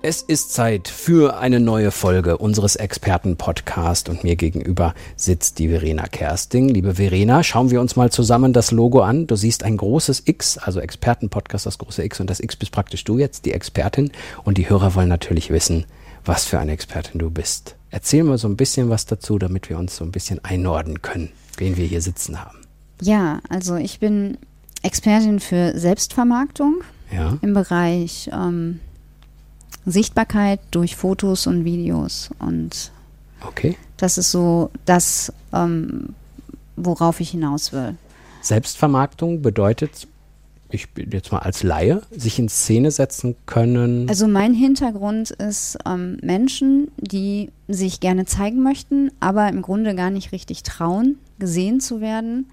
Es ist Zeit für eine neue Folge unseres Experten-Podcast und mir gegenüber sitzt die Verena Kersting. Liebe Verena, schauen wir uns mal zusammen das Logo an. Du siehst ein großes X, also Experten-Podcast, das große X und das X bist praktisch du jetzt, die Expertin. Und die Hörer wollen natürlich wissen, was für eine Expertin du bist. Erzähl mal so ein bisschen was dazu, damit wir uns so ein bisschen einordnen können, wen wir hier sitzen haben. Ja, also ich bin Expertin für Selbstvermarktung Ja, im Bereich ähm, Sichtbarkeit durch Fotos und Videos. Und okay. das ist so das, ähm, worauf ich hinaus will. Selbstvermarktung bedeutet, ich bin jetzt mal als Laie, sich in Szene setzen können. Also mein Hintergrund ist ähm, Menschen, die sich gerne zeigen möchten, aber im Grunde gar nicht richtig trauen, gesehen zu werden,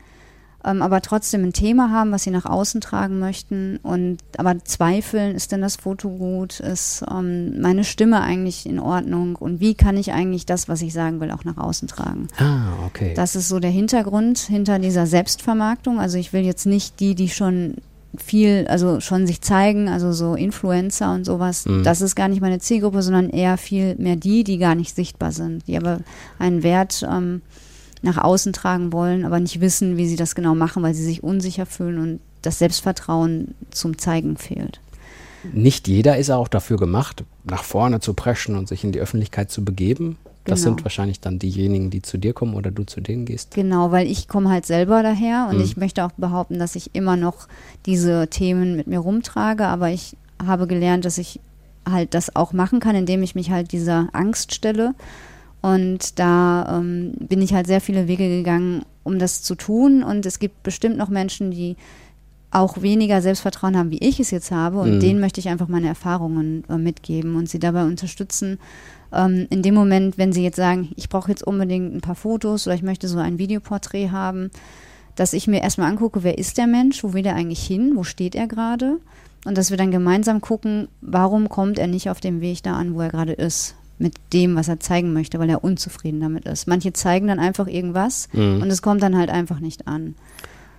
ähm, aber trotzdem ein Thema haben, was sie nach außen tragen möchten und aber zweifeln, ist denn das Foto gut, ist ähm, meine Stimme eigentlich in Ordnung und wie kann ich eigentlich das, was ich sagen will, auch nach außen tragen. ah, okay. Das ist so der Hintergrund hinter dieser Selbstvermarktung. Also ich will jetzt nicht die, die schon viel, also schon sich zeigen, also so Influencer und sowas. Mhm. Das ist gar nicht meine Zielgruppe, sondern eher viel mehr die, die gar nicht sichtbar sind, die aber einen Wert ähm, nach außen tragen wollen, aber nicht wissen, wie sie das genau machen, weil sie sich unsicher fühlen und das Selbstvertrauen zum Zeigen fehlt. Nicht jeder ist auch dafür gemacht, nach vorne zu preschen und sich in die Öffentlichkeit zu begeben. Das Genau. sind wahrscheinlich dann diejenigen, die zu dir kommen oder du zu denen gehst. Genau, weil ich komme halt selber daher und Mhm. ich möchte auch behaupten, dass ich immer noch diese Themen mit mir rumtrage, aber ich habe gelernt, dass ich halt das auch machen kann, indem ich mich halt dieser Angst stelle. Und da ähm, bin ich halt sehr viele Wege gegangen, um das zu tun. Und es gibt bestimmt noch Menschen, die auch weniger Selbstvertrauen haben, wie ich es jetzt habe. Und Mhm. denen möchte ich einfach meine Erfahrungen äh, mitgeben und sie dabei unterstützen. Ähm, in dem Moment, wenn sie jetzt sagen, ich brauche jetzt unbedingt ein paar Fotos oder ich möchte so ein Videoporträt haben, dass ich mir erstmal angucke, wer ist der Mensch, wo will er eigentlich hin, wo steht er gerade? Und dass wir dann gemeinsam gucken, warum kommt er nicht auf dem Weg da an, wo er gerade ist, mit dem, was er zeigen möchte, weil er unzufrieden damit ist. Manche zeigen dann einfach irgendwas Mhm. und es kommt dann halt einfach nicht an.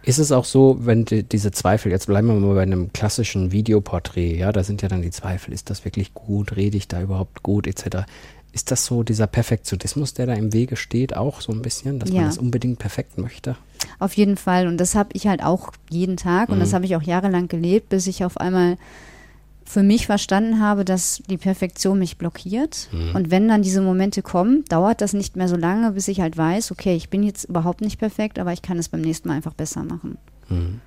Ist es auch so, wenn die, diese Zweifel, jetzt bleiben wir mal bei einem klassischen Videoporträt, ja, da sind ja dann die Zweifel, ist das wirklich gut, rede ich da überhaupt gut, etc. Ist das so dieser Perfektionismus, der da im Wege steht, auch so ein bisschen, dass man Ja. das unbedingt perfekt möchte? Auf jeden Fall. Und das habe ich halt auch jeden Tag und das Mhm. habe ich auch jahrelang gelebt, bis ich auf einmal für mich verstanden habe, dass die Perfektion mich blockiert. Mhm. Und wenn dann diese Momente kommen, dauert das nicht mehr so lange, bis ich halt weiß, okay, ich bin jetzt überhaupt nicht perfekt, aber ich kann es beim nächsten Mal einfach besser machen. Mhm.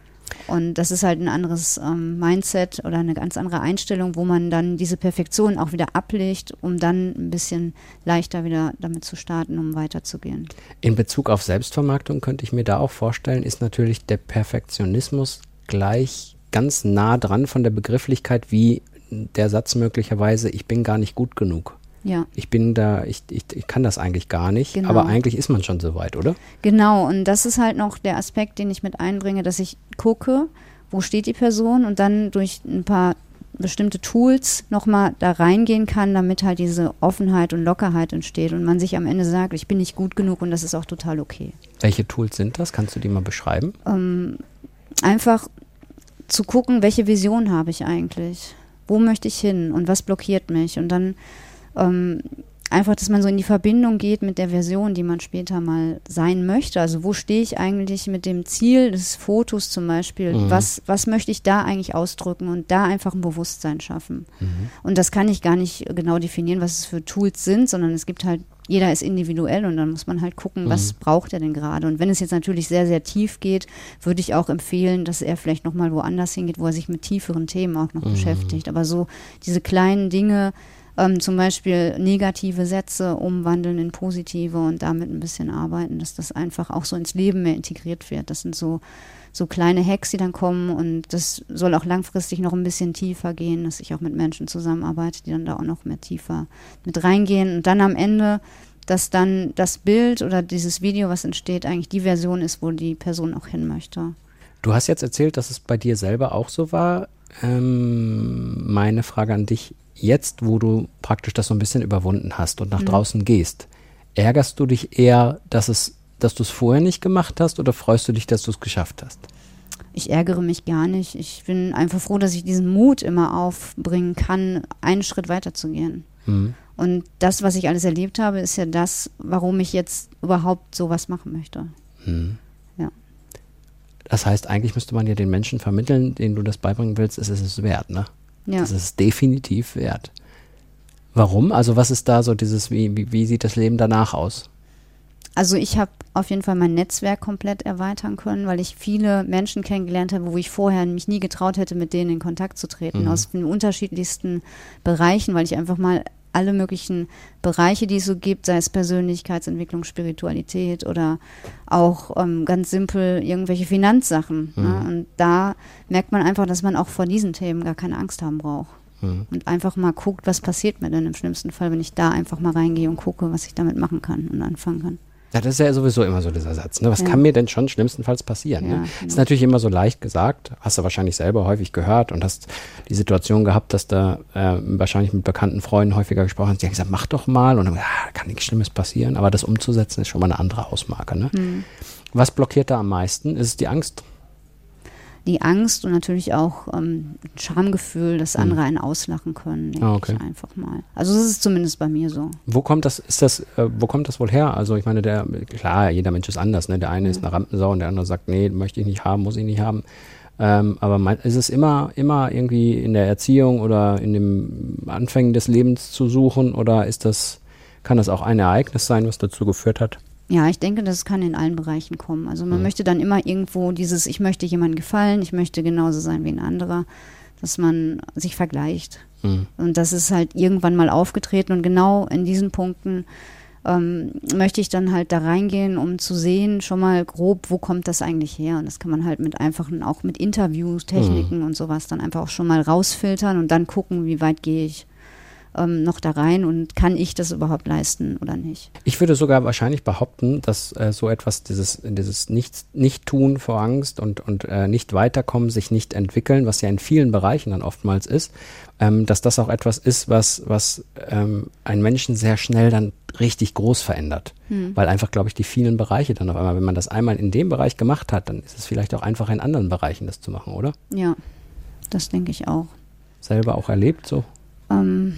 Und das ist halt ein anderes ähm, Mindset oder eine ganz andere Einstellung, wo man dann diese Perfektion auch wieder ablegt, um dann ein bisschen leichter wieder damit zu starten, um weiterzugehen. In Bezug auf Selbstvermarktung könnte ich mir da auch vorstellen, ist natürlich der Perfektionismus gleich ganz nah dran von der Begrifflichkeit wie der Satz möglicherweise, ich bin gar nicht gut genug. Ja. Ich bin da, ich, ich, ich kann das eigentlich gar nicht, Genau. aber eigentlich ist man schon so weit, oder? Genau, und das ist halt noch der Aspekt, den ich mit einbringe, dass ich gucke, wo steht die Person und dann durch ein paar bestimmte Tools nochmal da reingehen kann, damit halt diese Offenheit und Lockerheit entsteht und man sich am Ende sagt, ich bin nicht gut genug und das ist auch total okay. Welche Tools sind das? Kannst du die mal beschreiben? Ähm, einfach zu gucken, welche Vision habe ich eigentlich? Wo möchte ich hin und was blockiert mich? Und dann ähm, einfach, dass man so in die Verbindung geht mit der Version, die man später mal sein möchte. Also wo stehe ich eigentlich mit dem Ziel des Fotos zum Beispiel? Mhm. Was, was möchte ich da eigentlich ausdrücken und da einfach ein Bewusstsein schaffen? Mhm. Und das kann ich gar nicht genau definieren, was es für Tools sind, sondern es gibt halt, jeder ist individuell und dann muss man halt gucken, was braucht er denn gerade. Und wenn es jetzt natürlich sehr, sehr tief geht, würde ich auch empfehlen, dass er vielleicht nochmal woanders hingeht, wo er sich mit tieferen Themen auch noch beschäftigt. Aber so diese kleinen Dinge, ähm, zum Beispiel negative Sätze umwandeln in positive und damit ein bisschen arbeiten, dass das einfach auch so ins Leben mehr integriert wird. Das sind so, so kleine Hacks, die dann kommen und das soll auch langfristig noch ein bisschen tiefer gehen, dass ich auch mit Menschen zusammenarbeite, die dann da auch noch mehr tiefer mit reingehen und dann am Ende dass dann das Bild oder dieses Video, was entsteht, eigentlich die Version ist, wo die Person auch hin möchte. Du hast jetzt erzählt, dass es bei dir selber auch so war. Ähm, meine Frage an dich, jetzt, wo du praktisch das so ein bisschen überwunden hast und nach mhm. draußen gehst, ärgerst du dich eher, dass es, dass du es vorher nicht gemacht hast oder freust du dich, dass du es geschafft hast? Ich ärgere mich gar nicht. Ich bin einfach froh, dass ich diesen Mut immer aufbringen kann, einen Schritt weiter zu gehen. Mhm. Und das, was ich alles erlebt habe, ist ja das, warum ich jetzt überhaupt sowas machen möchte. Mhm. Das heißt, eigentlich müsste man ja den Menschen vermitteln, denen du das beibringen willst, ist es wert, ne? Ja. Das ist definitiv wert. Warum? Also was ist da so dieses, wie, wie, wie sieht das Leben danach aus? Also ich habe auf jeden Fall mein Netzwerk komplett erweitern können, weil ich viele Menschen kennengelernt habe, wo ich vorher mich nie getraut hätte, mit denen in Kontakt zu treten, mhm. aus den unterschiedlichsten Bereichen, weil ich einfach mal alle möglichen Bereiche, die es so gibt, sei es Persönlichkeitsentwicklung, Spiritualität oder auch ähm, ganz simpel irgendwelche Finanzsachen. Ne? Mhm. Ne? Und da merkt man einfach, dass man auch vor diesen Themen gar keine Angst haben braucht. Mhm. Und einfach mal guckt, was passiert mir denn im schlimmsten Fall, wenn ich da einfach mal reingehe und gucke, was ich damit machen kann und anfangen kann. Ja, das ist ja sowieso immer so dieser Satz. Ne? Was ja. kann mir denn schon schlimmstenfalls passieren? Ne? Ja, ne? genau. Ist natürlich immer so leicht gesagt, hast du wahrscheinlich selber häufig gehört und hast die Situation gehabt, dass da äh, wahrscheinlich mit bekannten Freunden häufiger gesprochen hast, die haben gesagt, mach doch mal und dann, ja, kann nichts Schlimmes passieren, aber das umzusetzen ist schon mal eine andere Ausmarke. Ne? Mhm. Was blockiert da am meisten? Ist es die Angst? Die Angst und natürlich auch ähm, ein Schamgefühl, dass hm. andere einen auslachen können, denke ah, okay. ich einfach mal. Also das ist zumindest bei mir so. Wo kommt das, ist das, äh, wo kommt das wohl her? Also ich meine, der, klar, jeder Mensch ist anders, ne? Der eine ja. ist eine Rampensau und der andere sagt, nee, möchte ich nicht haben, muss ich nicht haben. Ähm, aber mein, ist es immer, immer irgendwie in der Erziehung oder in dem Anfängen des Lebens zu suchen oder ist das, kann das auch ein Ereignis sein, was dazu geführt hat? Ja, ich denke, das kann in allen Bereichen kommen. Also man mhm. möchte dann immer irgendwo dieses, ich möchte jemandem gefallen, ich möchte genauso sein wie ein anderer, dass man sich vergleicht. Mhm. Und das ist halt irgendwann mal aufgetreten und genau in diesen Punkten ähm, möchte ich dann halt da reingehen, um zu sehen, schon mal grob, wo kommt das eigentlich her? Und das kann man halt mit einfachen, auch mit Interviews, Techniken mhm. und sowas dann einfach auch schon mal rausfiltern und dann gucken, wie weit gehe ich ähm, noch da rein und kann ich das überhaupt leisten oder nicht? Ich würde sogar wahrscheinlich behaupten, dass äh, so etwas, dieses, dieses nicht, nicht vor Angst und, und äh, nicht weiterkommen, sich nicht entwickeln, was ja in vielen Bereichen dann oftmals ist, ähm, dass das auch etwas ist, was, was ähm, einen Menschen sehr schnell dann richtig groß verändert. Hm. Weil einfach, glaube ich, die vielen Bereiche dann auf einmal, wenn man das einmal in dem Bereich gemacht hat, dann ist es vielleicht auch einfach in anderen Bereichen das zu machen, oder? Ja, das denke ich auch. Selber auch erlebt so? Ähm,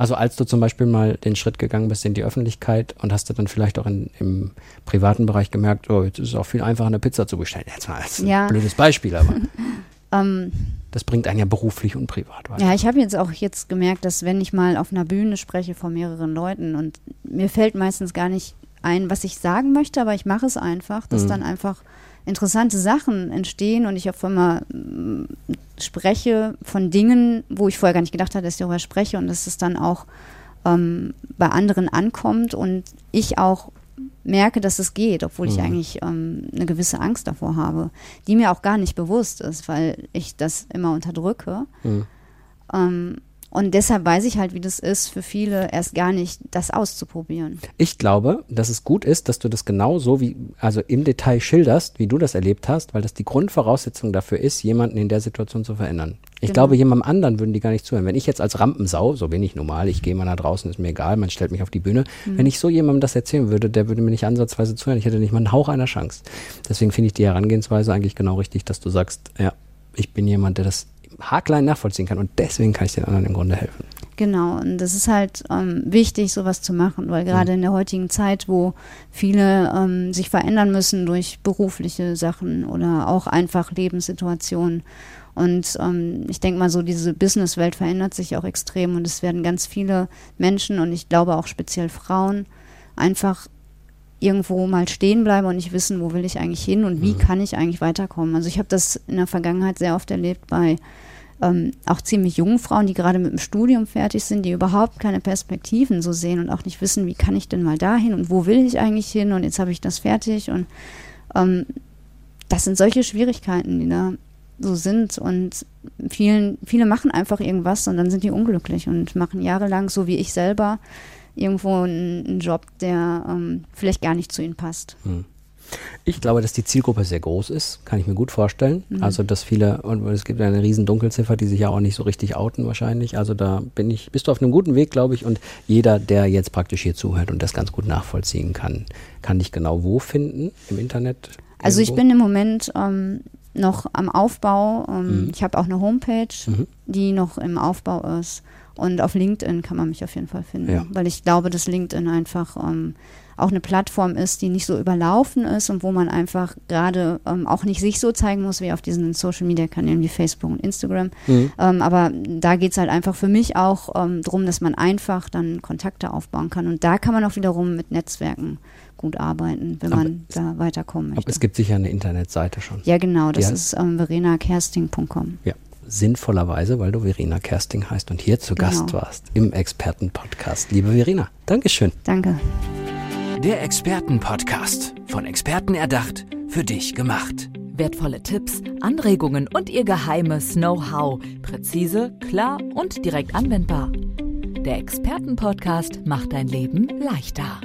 also als du zum Beispiel mal den Schritt gegangen bist in die Öffentlichkeit und hast du dann vielleicht auch in, im privaten Bereich gemerkt, oh, jetzt ist es auch viel einfacher, eine Pizza zu bestellen. Jetzt mal als ja. blödes Beispiel, aber um, ähm. das bringt einen ja beruflich und privat weiter. Ja, ich habe jetzt auch jetzt gemerkt, dass wenn ich mal auf einer Bühne spreche vor mehreren Leuten und mir fällt meistens gar nicht ein, was ich sagen möchte, aber ich mache es einfach, dass mhm. dann einfach interessante Sachen entstehen und ich auf einmal mm, spreche von Dingen, wo ich vorher gar nicht gedacht hatte, dass ich darüber spreche und dass es dann auch ähm, bei anderen ankommt und ich auch merke, dass es geht, obwohl mhm. ich eigentlich ähm, eine gewisse Angst davor habe, die mir auch gar nicht bewusst ist, weil ich das immer unterdrücke. Mhm. Ähm, und deshalb weiß ich halt, wie das ist, für viele erst gar nicht das auszuprobieren. Ich glaube, dass es gut ist, dass du das genau so wie, also im Detail schilderst, wie du das erlebt hast, weil das die Grundvoraussetzung dafür ist, jemanden in der Situation zu verändern. Ich genau. glaube, jemandem anderen würden die gar nicht zuhören. Wenn ich jetzt als Rampensau, so bin ich normal, ich gehe mal nach draußen, ist mir egal, man stellt mich auf die Bühne. Mhm. Wenn ich so jemandem das erzählen würde, der würde mir nicht ansatzweise zuhören. Ich hätte nicht mal einen Hauch einer Chance. Deswegen finde ich die Herangehensweise eigentlich genau richtig, dass du sagst, ja, ich bin jemand, der das haarklein nachvollziehen kann. Und deswegen kann ich den anderen im Grunde helfen. Genau, und das ist halt ähm, wichtig, sowas zu machen, weil gerade mhm. in der heutigen Zeit, wo viele ähm, sich verändern müssen durch berufliche Sachen oder auch einfach Lebenssituationen. Und ähm, ich denke mal so, diese Businesswelt verändert sich auch extrem und es werden ganz viele Menschen und ich glaube auch speziell Frauen einfach irgendwo mal stehen bleiben und nicht wissen, wo will ich eigentlich hin und wie mhm. kann ich eigentlich weiterkommen. Also ich habe das in der Vergangenheit sehr oft erlebt bei ähm, auch ziemlich jungen Frauen, die gerade mit dem Studium fertig sind, die überhaupt keine Perspektiven so sehen und auch nicht wissen, wie kann ich denn mal dahin und wo will ich eigentlich hin und jetzt habe ich das fertig und ähm, das sind solche Schwierigkeiten, die da so sind und vielen, viele machen einfach irgendwas und dann sind die unglücklich und machen jahrelang, so wie ich selber, irgendwo einen, einen Job, der ähm, vielleicht gar nicht zu ihnen passt. Hm. Ich glaube, dass die Zielgruppe sehr groß ist, kann ich mir gut vorstellen. Mhm. Also, dass viele, und es gibt eine riesen Dunkelziffer, die sich ja auch nicht so richtig outen wahrscheinlich. Also da bin ich, bist du auf einem guten Weg, glaube ich. Und jeder, der jetzt praktisch hier zuhört und das ganz gut nachvollziehen kann, kann dich genau wo finden im Internet? Also ich bin im Moment ähm, noch am Aufbau. Ähm, mhm. Ich habe auch eine Homepage, mhm. die noch im Aufbau ist. Und auf LinkedIn kann man mich auf jeden Fall finden, ja. weil ich glaube, dass LinkedIn einfach ähm, auch eine Plattform ist, die nicht so überlaufen ist und wo man einfach gerade ähm, auch nicht sich so zeigen muss wie auf diesen Social Media Kanälen wie Facebook und Instagram. Mhm. Ähm, aber da geht es halt einfach für mich auch ähm, darum, dass man einfach dann Kontakte aufbauen kann. Und da kann man auch wiederum mit Netzwerken gut arbeiten, wenn aber man da weiterkommen möchte. Aber es gibt sicher eine Internetseite schon. Ja, genau, das ist ähm, verenakersting.com. Ja sinnvollerweise, weil du Verena Kersting heißt und hier zu genau. Gast warst im Expertenpodcast. Liebe Verena, Dankeschön. Danke. Der Expertenpodcast. Von Experten erdacht, für dich gemacht. Wertvolle Tipps, Anregungen und ihr geheimes Know-how. Präzise, klar und direkt anwendbar. Der Expertenpodcast macht dein Leben leichter.